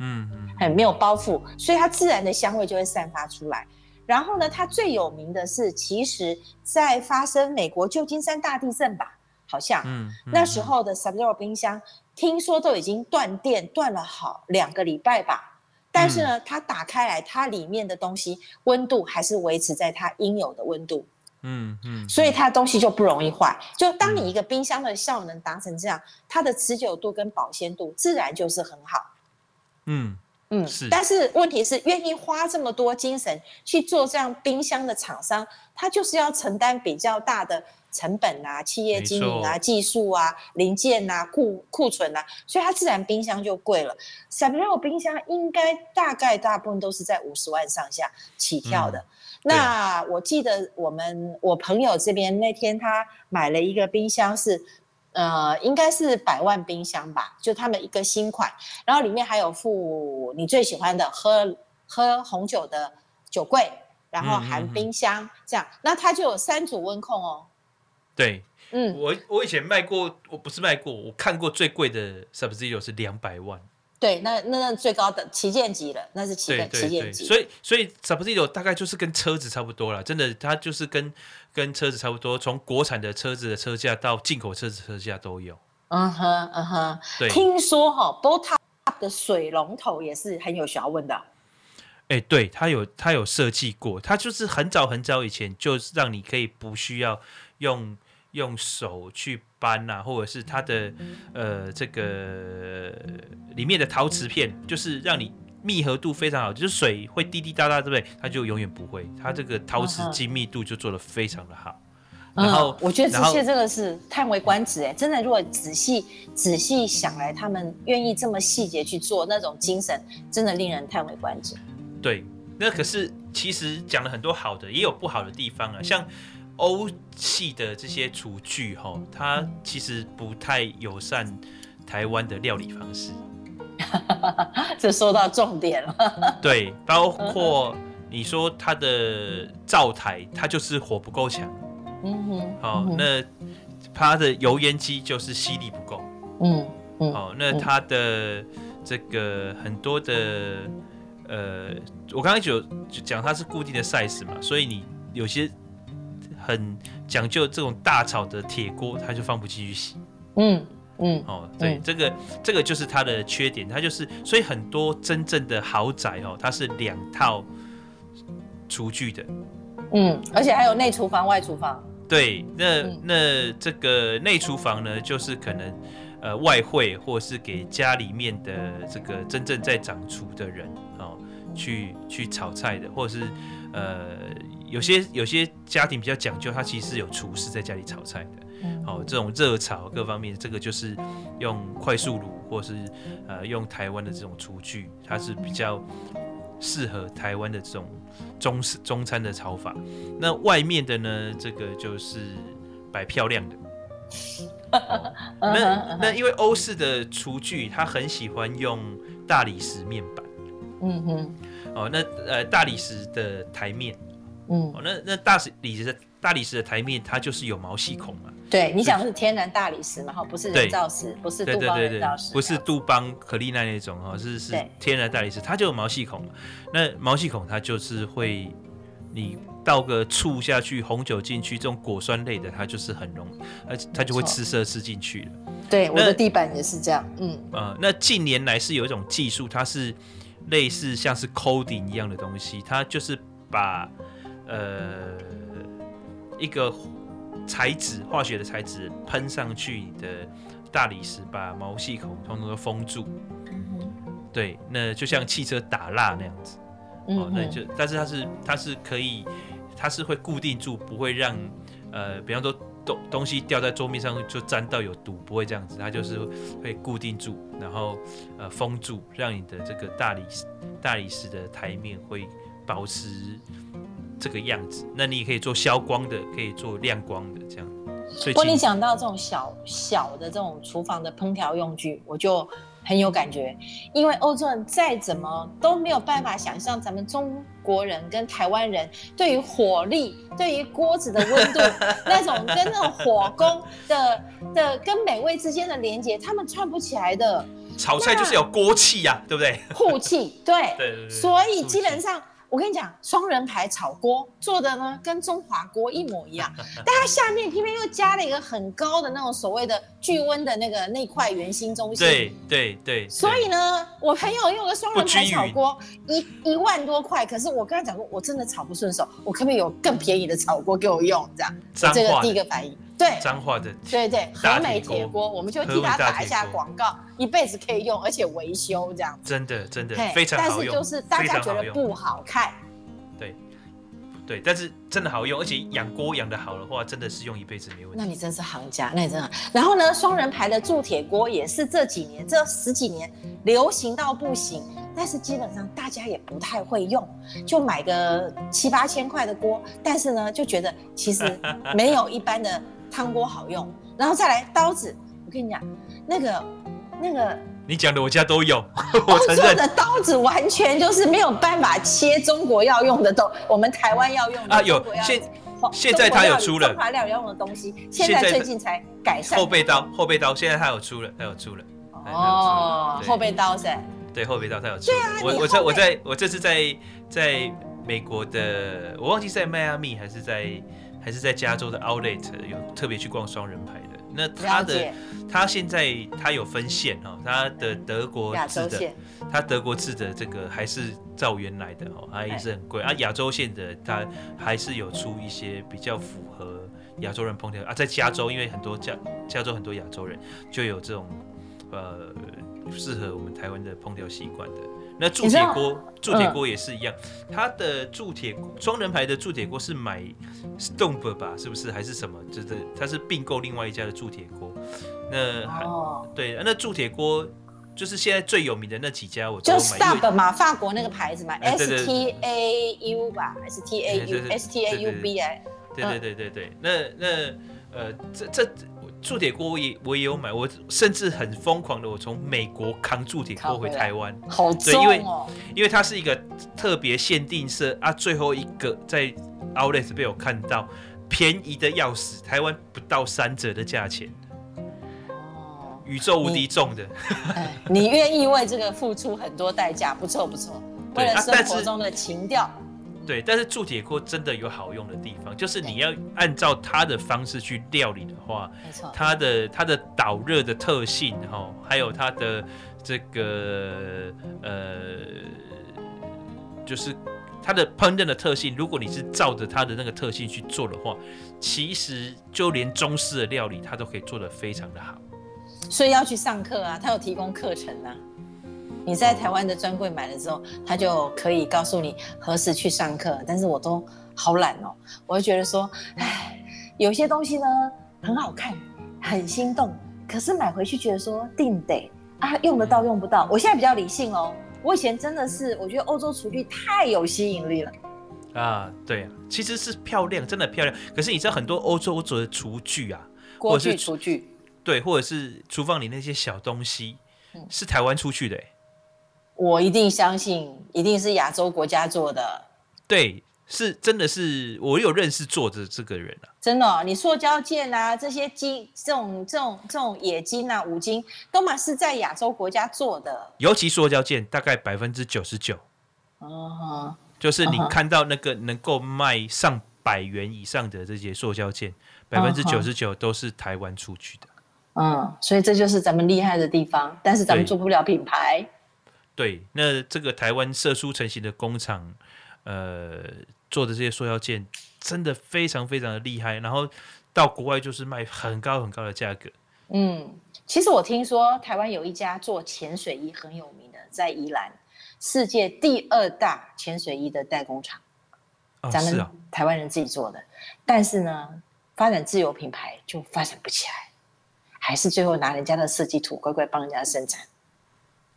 嗯。很没有包袱，所以它自然的香味就会散发出来。然后呢，它最有名的是，其实，在发生美国旧金山大地震吧，好像，嗯，嗯那时候的 Sub-Zero 冰箱，听说都已经断电断了好两个礼拜吧。但是呢，它打开来，它里面的东西温度还是维持在它应有的温度。嗯嗯，所以它的东西就不容易坏。就当你一个冰箱的效能达成这样，它的持久度跟保鲜度自然就是很好。嗯。嗯，是，但是问题是，愿意花这么多精神去做这样冰箱的厂商，他就是要承担比较大的成本啊、企业经营啊、技术啊、零件啊、库库存啊，所以它自然冰箱就贵了。Sub-Zero 冰箱应该大概大部分都是在五十万上下起跳的。嗯、那我记得我们我朋友这边那天他买了一个冰箱是。呃，应该是百万冰箱吧，就他们一个新款，然后里面还有附你最喜欢的喝喝红酒的酒柜，然后含冰箱嗯嗯嗯这样，那它就有三组温控哦。对，嗯，我我以前卖过，我不是卖过，我看过最贵的 Sub-Zero 是两百万。对，那那那最高的旗舰级了，那是旗舰旗舰级。所以所以 Sub-Zero 大概就是跟车子差不多了，真的，它就是跟跟车子差不多，从国产的车子的车价到进口车子车价都有。嗯哼嗯哼，对。听说哈，BOTOP 的水龙头也是很有学问的。哎、欸，对，它有它有设计过，它就是很早很早以前就让你可以不需要用。用手去搬啊，或者是它的呃这个里面的陶瓷片，就是让你密合度非常好，就是水会滴滴答答，对不对？它就永远不会，它这个陶瓷精密度就做得非常的好。然后、嗯、我觉得这些这个是叹为观止哎，真的，如果仔细仔细想来，他们愿意这么细节去做那种精神，真的令人叹为观止。对，那可是其实讲了很多好的，也有不好的地方啊，像。欧系的这些厨具，哈，它其实不太友善台湾的料理方式。(laughs) 这说到重点了。对，包括你说它的灶台，它就是火不够强。嗯哼。好、哦，那它的油烟机就是吸力不够。嗯嗯。好、哦，那它的这个很多的呃，我刚才就就讲它是固定的 size 嘛，所以你有些很讲究这种大炒的铁锅，它就放不进去洗。嗯。嗯，哦，对，嗯、这个这个就是它的缺点，它就是所以很多真正的豪宅哦，它是两套厨具的，嗯，而且还有内厨房、外厨房。对，那、嗯、那这个内厨房呢，就是可能呃外汇或是给家里面的这个真正在掌厨的人哦去去炒菜的，或者是呃有些有些家庭比较讲究，他其实是有厨师在家里炒菜的。好、哦，这种热炒各方面，这个就是用快速炉，或是呃用台湾的这种厨具，它是比较适合台湾的这种中式中餐的炒法。那外面的呢，这个就是摆漂亮的。(laughs) 哦、那那因为欧式的厨具，它很喜欢用大理石面板。嗯哼。哦，那呃大理石的台面。嗯。哦，那那大理石的大理石的台面，它就是有毛细孔嘛。对，你讲是天然大理石嘛？哈，不是人造石，不是杜邦人造石，不是杜邦可丽奈那种哈，是是天然大理石，它就有毛细孔嘛。那毛细孔它就是会，你倒个醋下去，红酒进去，这种果酸类的，它就是很浓，而它就会吃色吃进去了。对，我的地板也是这样。嗯，呃，那近年来是有一种技术，它是类似像是 coating 一样的东西，它就是把呃一个。材质化学的材质喷上去的大理石，把毛细孔通通都封住。嗯、对，那就像汽车打蜡那样子。嗯、哦，那就但是它是它是可以，它是会固定住，不会让呃，比方说东东西掉在桌面上就沾到有毒，不会这样子。它就是会固定住，然后呃封住，让你的这个大理石大理石的台面会保持。这个样子，那你也可以做消光的，可以做亮光的，这样。不过你讲到这种小小的这种厨房的烹调用具，我就很有感觉，因为欧洲人再怎么都没有办法想象咱们中国人跟台湾人对于火力、对于锅子的温度 (laughs) 那种跟那种火攻的的跟美味之间的连接，他们串不起来的。炒菜就是有锅气呀，对不对？护 (laughs) 气，对。对对对。所以基本上。我跟你讲，双人牌炒锅做的呢，跟中华锅一模一样，(laughs) 但它下面偏偏又加了一个很高的那种所谓的聚温的那个那块圆心中心。对对对。所以呢，我朋友用个双人牌炒锅，一一万多块，可是我跟他讲过，我真的炒不顺手，我可不可以有更便宜的炒锅给我用？这样，这个第一个反应。对，彰化的对对和美铁锅，我们就替他打一下广告，一辈子可以用，而且维修这样。真的真的非常好用，但是就是大家觉得不好看。对对，但是真的好用，而且养锅养得好的话，真的是用一辈子没问题。那你真是行家，那你真的。然后呢，双人牌的铸铁锅也是这几年这十几年流行到不行，但是基本上大家也不太会用，就买个七八千块的锅，但是呢，就觉得其实没有一般的。汤锅好用，然后再来刀子。我跟你讲，那个那个，你讲的我家都有。(laughs) 欧洲的刀子完全就是没有办法切中国要用的东，我们台湾要用的啊有。现现在它有出了中华料理要用的东西，现在最近才改善。后背刀，后背刀，现在它有出了，它有出了。哦，后背刀是？对，后背刀它有出。对啊，我我在我在我这次在在美国的，我忘记是在迈阿密还是在。还是在加州的 Outlet 有特别去逛双人牌的，那他的他现在他有分线哈，他的德国制的，他德国制的这个还是照原来的哦，还是很贵啊。亚洲线的他还是有出一些比较符合亚洲人烹调啊，在加州因为很多加加州很多亚洲人就有这种呃适合我们台湾的烹调习惯的。那铸铁锅，铸铁锅也是一样，嗯、它的铸铁双人牌的铸铁锅是买 Stomp 吧，是不是？还是什么？就是它是并购另外一家的铸铁锅。那还、哦、对，那铸铁锅就是现在最有名的那几家，我就 Stomp 嘛，法国那个牌子嘛，S T A U 吧，S T A U S T A U B 哎。对对对对对，那那呃，这这铸铁锅我也我也有买，我甚至很疯狂的，我从美国扛铸铁锅回台湾，好重哦，因为因为它是一个特别限定色啊，最后一个在 Outlet 被我看到，便宜的要死，台湾不到三折的价钱，哦，宇宙无敌重的，你 (laughs) 愿意为这个付出很多代价，不错不错，为了生活中的情调。对，但是铸铁锅真的有好用的地方，就是你要按照它的方式去料理的话，没错，它的它的导热的特性，哈，还有它的这个呃，就是它的烹饪的特性，如果你是照着它的那个特性去做的话，其实就连中式的料理它都可以做得非常的好。所以要去上课啊，它有提供课程啊。你在台湾的专柜买了之后，他就可以告诉你何时去上课。但是我都好懒哦，我就觉得说，哎，有些东西呢很好看，很心动，可是买回去觉得说定得啊，用得到用不到。我现在比较理性哦，我以前真的是我觉得欧洲厨具太有吸引力了。啊，对啊，其实是漂亮，真的漂亮。可是你知道很多欧洲做的厨具啊，锅具、厨具，对，或者是厨房里那些小东西，嗯、是台湾出去的。我一定相信，一定是亚洲国家做的。对，是真的是我有认识做的这个人啊。真的、哦，你塑胶件啊，这些金，这种这种这种冶金啊、五金，都嘛是在亚洲国家做的。尤其塑胶件，大概百分之九十九。哦。就是你看到那个能够卖上百元以上的这些塑胶件，百分之九十九都是台湾出去的。嗯，所以这就是咱们厉害的地方，但是咱们做不了品牌。对，那这个台湾射出成型的工厂，呃，做的这些塑胶件真的非常非常的厉害，然后到国外就是卖很高很高的价格。嗯，其实我听说台湾有一家做潜水衣很有名的，在宜兰，世界第二大潜水衣的代工厂，哦、咱们台湾人自己做的，哦、但是呢，发展自有品牌就发展不起来，还是最后拿人家的设计图乖乖帮人家生产。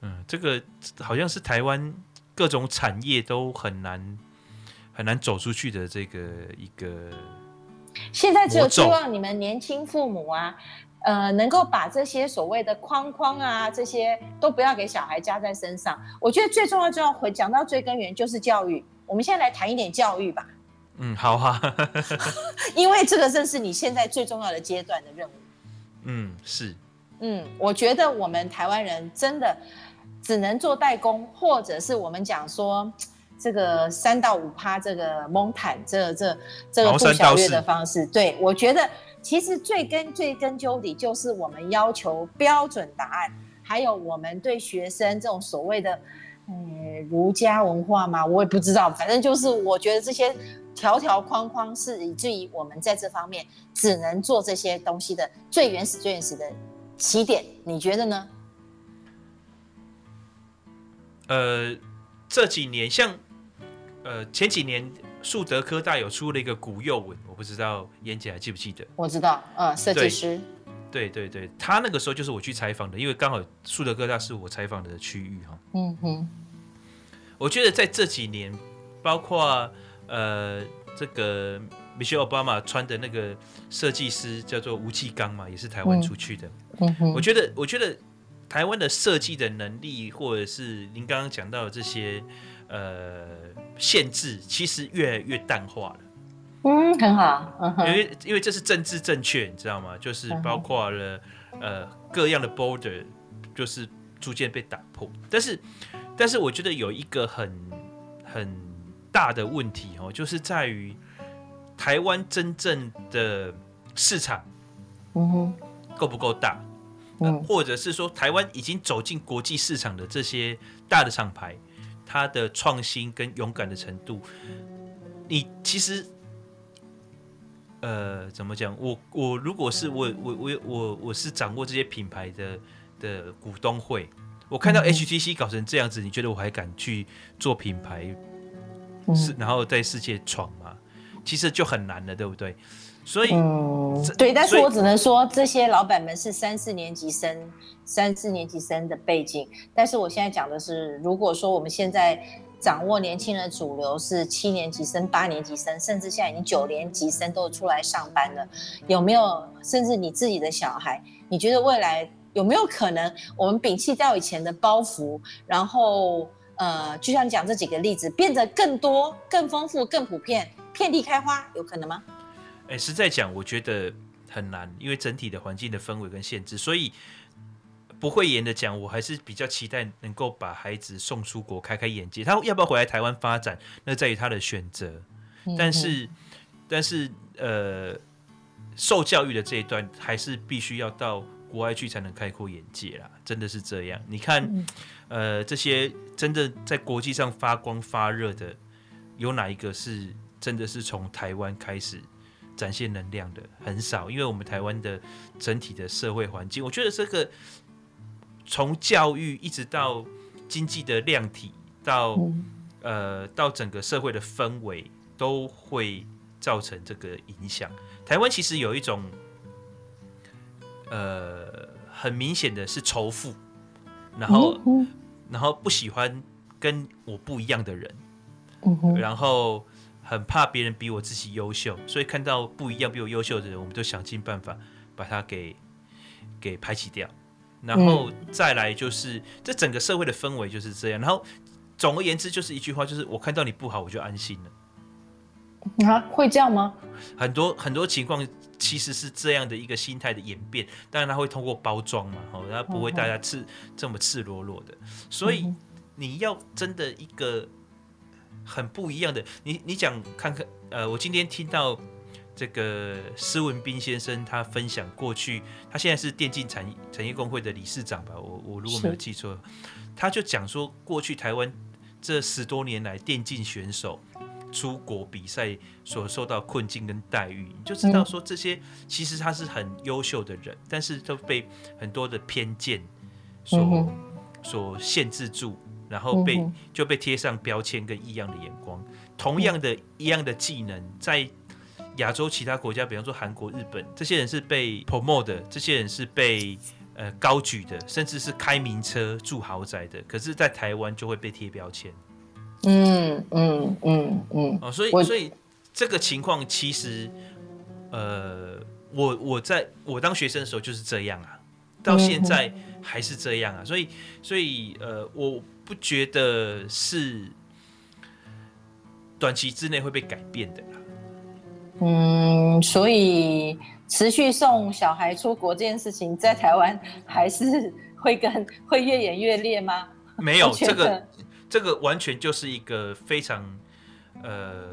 嗯，这个好像是台湾各种产业都很难很难走出去的这个一个。现在只有希望你们年轻父母啊，呃，能够把这些所谓的框框啊，这些都不要给小孩加在身上。我觉得最重要、最重要，回讲到最根源就是教育。我们现在来谈一点教育吧。嗯，好啊。(laughs) 因为这个正是你现在最重要的阶段的任务。嗯，是。嗯，我觉得我们台湾人真的。只能做代工，或者是我们讲说 (tsk) 这个三到五趴这个蒙坦这这这个不小月的方式。对，我觉得其实最根最根究底就是我们要求标准答案，还有我们对学生这种所谓的嗯儒家文化嘛，我也不知道，反正就是我觉得这些条条框框是以至于我们在这方面只能做这些东西的最原始最原始的起点，你觉得呢？呃，这几年像，呃，前几年树德科大有出了一个古幼文，我不知道燕姐还记不记得？我知道，呃，设计师。对对对，他那个时候就是我去采访的，因为刚好树德科大是我采访的区域哈。嗯哼。我觉得在这几年，包括呃这个 Michelle Obama 穿的那个设计师叫做吴继刚嘛，也是台湾出去的。嗯哼。我觉得，我觉得。台湾的设计的能力，或者是您刚刚讲到的这些呃限制，其实越来越淡化了。嗯，很好。嗯、因为因为这是政治正确，你知道吗？就是包括了呃各样的 border，就是逐渐被打破。但是但是我觉得有一个很很大的问题哦，就是在于台湾真正的市场，嗯哼，够不够大？呃、或者是说，台湾已经走进国际市场的这些大的厂牌，它的创新跟勇敢的程度，你其实，呃，怎么讲？我我如果是我我我我我是掌握这些品牌的的股东会，我看到 HTC 搞成这样子，你觉得我还敢去做品牌，是然后在世界闯吗？其实就很难了，对不对？所以，嗯，对，但是我只能说这些老板们是三四年级生，三四年级生的背景。但是我现在讲的是，如果说我们现在掌握年轻人主流是七年级生、八年级生，甚至现在已经九年级生都出来上班了，有没有？甚至你自己的小孩，你觉得未来有没有可能，我们摒弃掉以前的包袱，然后？呃，就像你讲这几个例子，变得更多、更丰富、更普遍，遍地开花，有可能吗？哎，实在讲，我觉得很难，因为整体的环境的氛围跟限制，所以不会言的讲，我还是比较期待能够把孩子送出国，开开眼界。他要不要回来台湾发展，那在于他的选择。但是，嗯、但是，呃，受教育的这一段，还是必须要到国外去才能开阔眼界啦。真的是这样。你看。嗯呃，这些真的在国际上发光发热的，有哪一个是真的是从台湾开始展现能量的？很少，因为我们台湾的整体的社会环境，我觉得这个从教育一直到经济的量体，到呃到整个社会的氛围，都会造成这个影响。台湾其实有一种呃很明显的是仇富。然后，然后不喜欢跟我不一样的人，然后很怕别人比我自己优秀，所以看到不一样比我优秀的人，我们就想尽办法把他给给排挤掉。然后再来就是这整个社会的氛围就是这样。然后总而言之就是一句话，就是我看到你不好，我就安心了。啊，会这样吗？很多很多情况。其实是这样的一个心态的演变，当然他会通过包装嘛，哦，他不会大家赤这么赤裸裸的，所以你要真的一个很不一样的，你你讲看看，呃，我今天听到这个施文斌先生他分享过去，他现在是电竞产业产业工会的理事长吧，我我如果没有记错，他就讲说过去台湾这十多年来电竞选手。出国比赛所受到困境跟待遇，你就知道说这些其实他是很优秀的人，但是都被很多的偏见所所限制住，然后被就被贴上标签跟异样的眼光。同样的一样的技能，在亚洲其他国家，比方说韩国、日本，这些人是被 promote 的，这些人是被呃高举的，甚至是开名车、住豪宅的。可是，在台湾就会被贴标签。嗯嗯嗯嗯哦，所以所以这个情况其实，呃，我我在我当学生的时候就是这样啊，到现在还是这样啊，所以所以呃，我不觉得是短期之内会被改变的啦。嗯，所以持续送小孩出国这件事情，在台湾还是会跟会越演越烈吗？没有这个。这个完全就是一个非常呃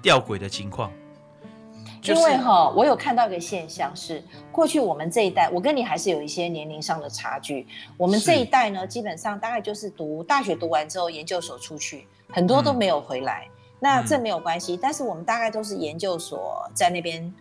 吊诡的情况，因为哈，我有看到一个现象是，过去我们这一代，我跟你还是有一些年龄上的差距。我们这一代呢，基本上大概就是读大学读完之后，研究所出去，很多都没有回来。嗯、那这没有关系，但是我们大概都是研究所在那边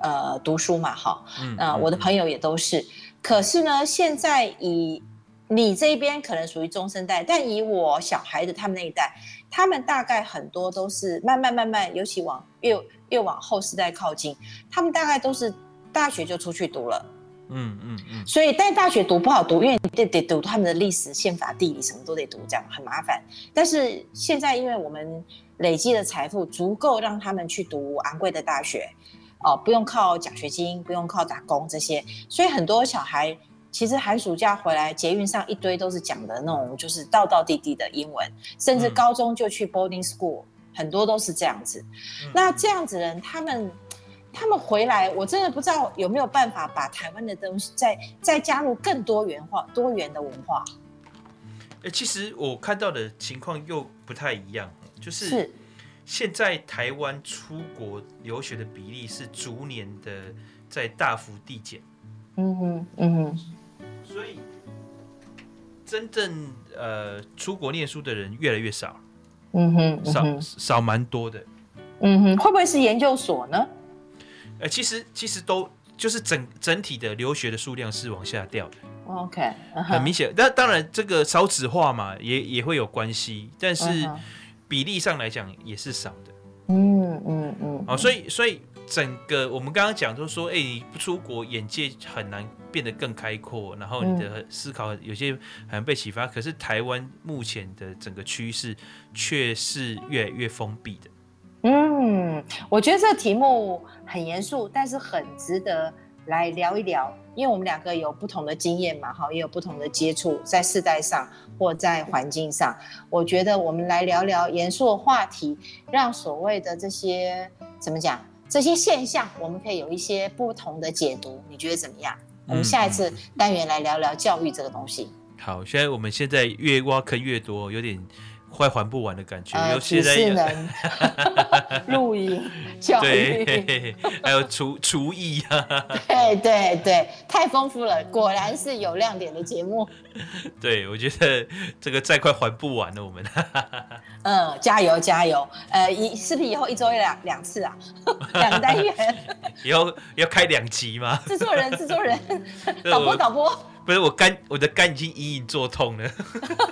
呃读书嘛，哈，嗯，呃、我的朋友也都是。可是呢，现在以你这边可能属于中生代，但以我小孩的他们那一代，他们大概很多都是慢慢慢慢，尤其往越越往后世代靠近，他们大概都是大学就出去读了。嗯嗯嗯。所以，但大学读不好读，因为你得得读他们的历史、宪法、地理，什么都得读，这样很麻烦。但是现在，因为我们累积的财富足够让他们去读昂贵的大学，哦，不用靠奖学金，不用靠打工这些，所以很多小孩。其实寒暑假回来，捷运上一堆都是讲的那种，就是道道地地的英文，甚至高中就去 boarding school，很多都是这样子。那这样子的人，他们他们回来，我真的不知道有没有办法把台湾的东西再再加入更多元化、多元的文化。欸，其实我看到的情况又不太一样，就是现在台湾出国留学的比例是逐年的在大幅递减。嗯哼，嗯哼。所以，真正呃出国念书的人越来越少，嗯哼，嗯哼，少少蛮多的，嗯哼，会不会是研究所呢？呃，其实其实都就是整整体的留学的数量是往下掉的，OK，、uh-huh. 很明显。那当然这个少子化嘛，也也会有关系，但是比例上来讲也是少的，嗯嗯嗯。哦，所以所以整个我们刚刚讲就是说，哎，你不出国，眼界很难变得更开阔，然后你的思考有些很难被启发。可是台湾目前的整个趋势却是越来越封闭的。嗯，我觉得这题目很严肃，但是很值得来聊一聊，因为我们两个有不同的经验嘛，哈，也有不同的接触，在世代上或在环境上，我觉得我们来聊聊严肃的话题，让所谓的这些怎么讲，这些现象，我们可以有一些不同的解读，你觉得怎么样？我们下一次单元来聊聊教育这个东西。好，现在我们现在越挖坑越多，有点。快还不完的感觉，尤其是能 (laughs) 录影教育，还有厨厨艺啊，对对对，太丰富了，果然是有亮点的节目。(laughs) 对，我觉得这个再快还不完了，我们。(laughs) 嗯，加油加油，呃，一视频以后一周一两两次啊，两个单元，以后要开两集吗？制作人，制作人，导播，导播，不是我肝，我的肝已经隐隐作痛了。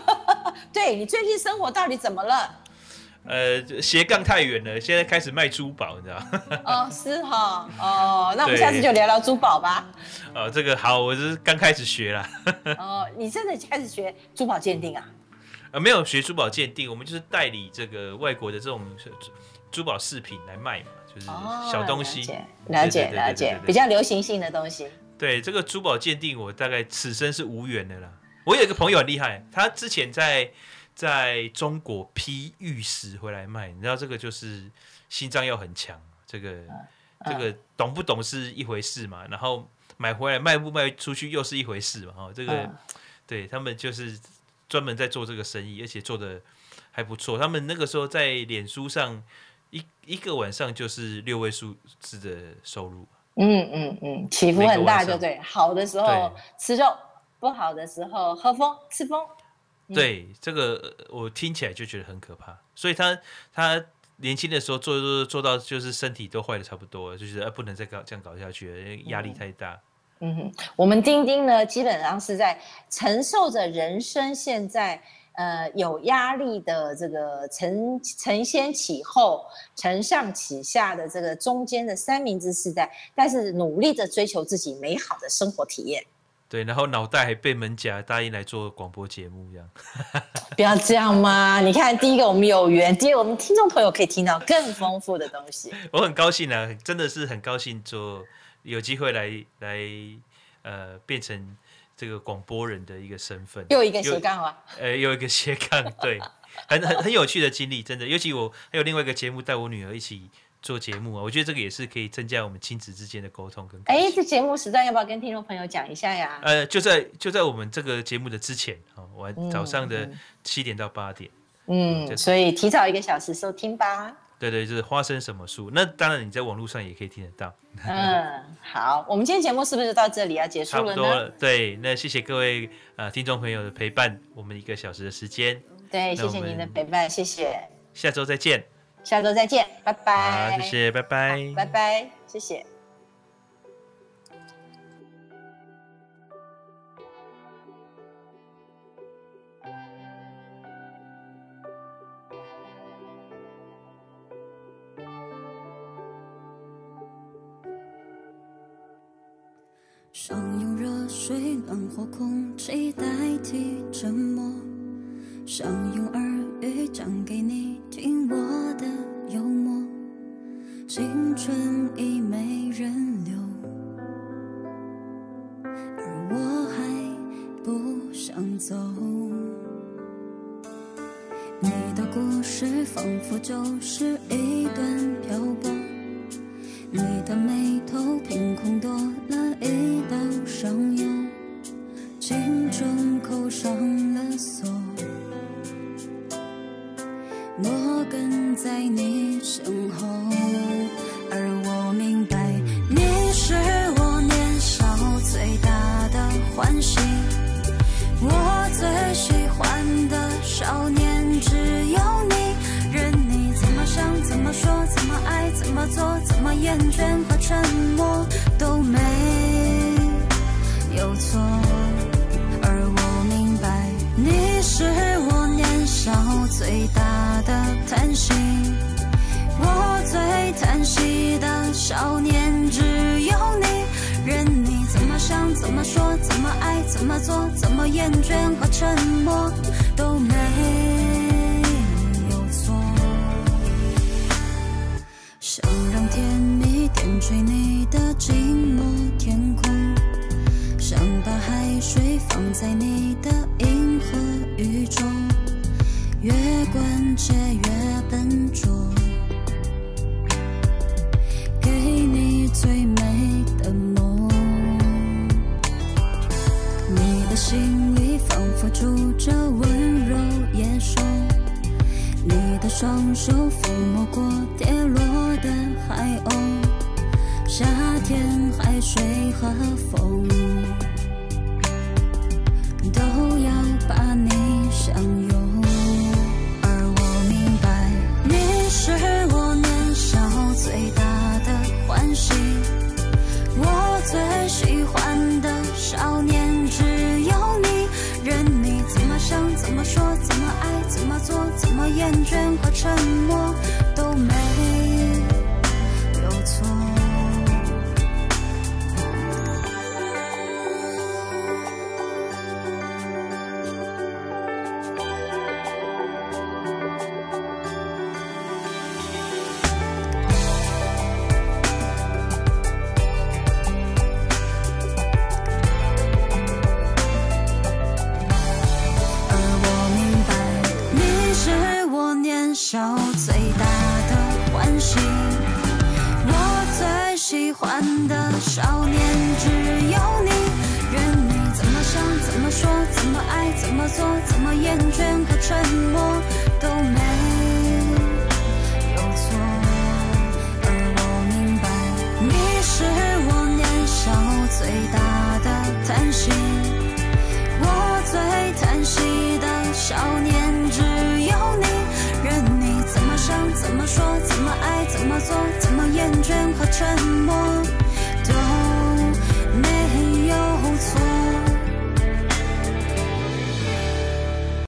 (laughs) 对，你最近生活到底怎么了？(laughs) 呃，斜杠太远了，现在开始卖珠宝，你知道吗？(laughs) 哦，是哈，哦，那我们下次就聊聊珠宝吧。哦，这个好，我是刚开始学啦。哦，你真的开始学珠宝鉴定啊？呃，没有学珠宝鉴定，我们就是代理这个外国的这种珠宝饰品来卖嘛，就是小东西。哦，了解，了解，了解，比较流行性的东西。对，这个珠宝鉴定，我大概此生是无缘的啦。我有一个朋友很厉害，他之前在在中国批玉石回来卖，你知道这个就是心脏要很强，这个这个懂不懂是一回事嘛，然后买回来卖不卖出去又是一回事嘛，哈，这个对他们就是专门在做这个生意，而且做的还不错。他们那个时候在脸书上一一个晚上就是六位数字的收入，嗯嗯嗯，起伏很大，就对，好的时候吃肉。不好的时候喝风吃风，对这个我听起来就觉得很可怕。所以他他年轻的时候做做做到就是身体都坏的差不多了，就觉得不能再搞这样搞下去了，因为压力太大。嗯哼，我们丁丁呢，基本上是在承受着人生现在呃有压力的这个承承先启后、承上启下的这个中间的三明治世代，但是努力的追求自己美好的生活体验。对，然后脑袋还被门夹，答应来做广播节目，这样。(laughs) 不要这样嘛！你看，第一个我们有缘，第二个我们听众朋友可以听到更丰富的东西。我很高兴啊，真的是很高兴做有机会来来呃变成这个广播人的一个身份。又一个斜杠啊！呃，又一个斜杠，(laughs) 对，很很很有趣的经历，真的。尤其我还有另外一个节目，带我女儿一起。做节目啊，我觉得这个也是可以增加我们亲子之间的沟通跟。哎，这节目时段要不要跟听众朋友讲一下呀？呃，就在就在我们这个节目的之前啊，晚早上的七点到八点。嗯，就是、所以提早一个小时收听吧。对对，就是花生什么树？那当然你在网络上也可以听得到。嗯，好，我们今天节目是不是到这里要结束了呢？差不多了。对，那谢谢各位呃听众朋友的陪伴，我们一个小时的时间。对，谢谢您的陪伴，谢谢。下周再见。下周再见，拜拜。好，谢谢，拜拜。拜拜，谢谢。水暖和空气代替沉默，想用耳语讲给你听我的幽默，青春已没人留，而我还不想走。你的故事仿佛就是一段漂泊，你的眉头凭空多了一道伤忧，青春扣上了锁。我跟在你身后，厌倦和沉默都没有错。而我明白，你是我年少最大的叹息，我最叹息的。少年只有你，任你怎么想、怎么说、怎么爱、怎么做、怎么厌倦和沉默都没吹你的寂寞天空，想把海水放在你的银河宇宙，越关切越笨拙。给你最美的梦，你的心里仿佛住着温柔野兽，你的双手抚摸过跌落的海鸥，夏天海水和风都要把你相拥。而我明白，你是我年少最大的欢喜，我最喜欢的少年只有你，任你怎么想、怎么说、怎么爱、怎么做、怎么厌倦和沉默都没